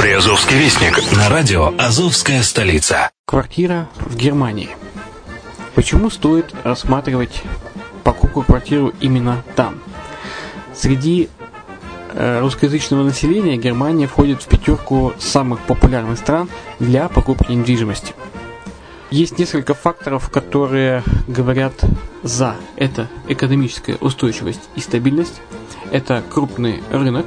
Приазовский вестник на радио «Азовская столица». Квартира в Германии. Почему стоит рассматривать покупку квартиры именно там? Среди э, русскоязычного населения Германия входит в пятерку самых популярных стран для покупки недвижимости. Есть несколько факторов, которые говорят за. Это экономическая устойчивость и стабильность, это крупный рынок,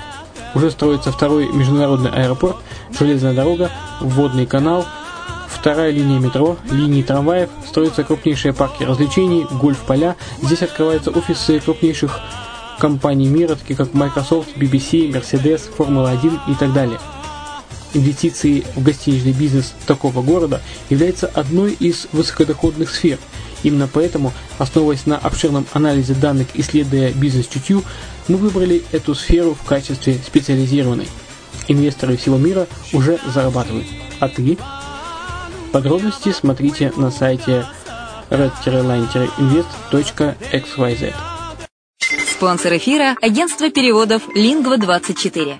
Уже строится второй международный аэропорт, железная дорога, водный канал, вторая линия метро, линии трамваев, строятся крупнейшие парки развлечений, гольф-поля, здесь открываются офисы крупнейших компаний мира, такие как Microsoft, BBC, Mercedes, Формула-1 и так далее. Инвестиции в гостиничный бизнес такого города является одной из высокодоходных сфер. Именно поэтому, основываясь на обширном анализе данных, исследуя бизнес-чутью, мы выбрали эту сферу в качестве специализированной. Инвесторы всего мира уже зарабатывают. А ты? Подробности смотрите на сайте red-line-invest.xyz. Спонсор эфира – агентство переводов «Лингва-24».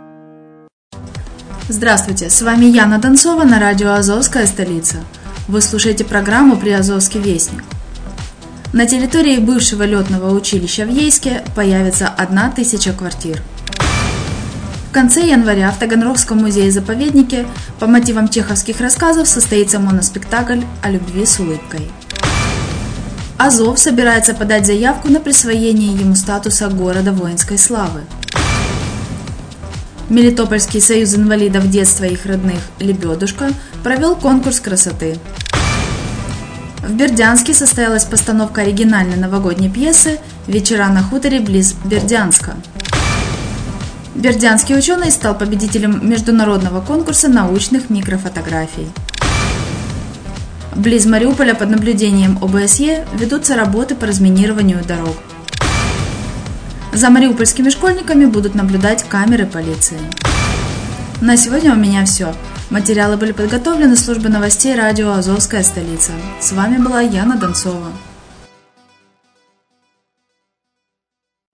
Здравствуйте, с вами Яна Донцова на радио «Азовская столица». Вы слушаете программу «Приазовский вестник». На территории бывшего летного училища в Ейске появится одна тысяча квартир. В конце января в Таганрогском музее-заповеднике по мотивам чеховских рассказов состоится моноспектакль о любви с улыбкой. Азов собирается подать заявку на присвоение ему статуса города воинской славы. Мелитопольский союз инвалидов детства и их родных «Лебедушка» провел конкурс красоты. В Бердянске состоялась постановка оригинальной новогодней пьесы «Вечера на хуторе близ Бердянска». Бердянский ученый стал победителем международного конкурса научных микрофотографий. Близ Мариуполя под наблюдением ОБСЕ ведутся работы по разминированию дорог. За мариупольскими школьниками будут наблюдать камеры полиции. На сегодня у меня все. Материалы были подготовлены службой новостей радио «Азовская столица». С вами была Яна Донцова.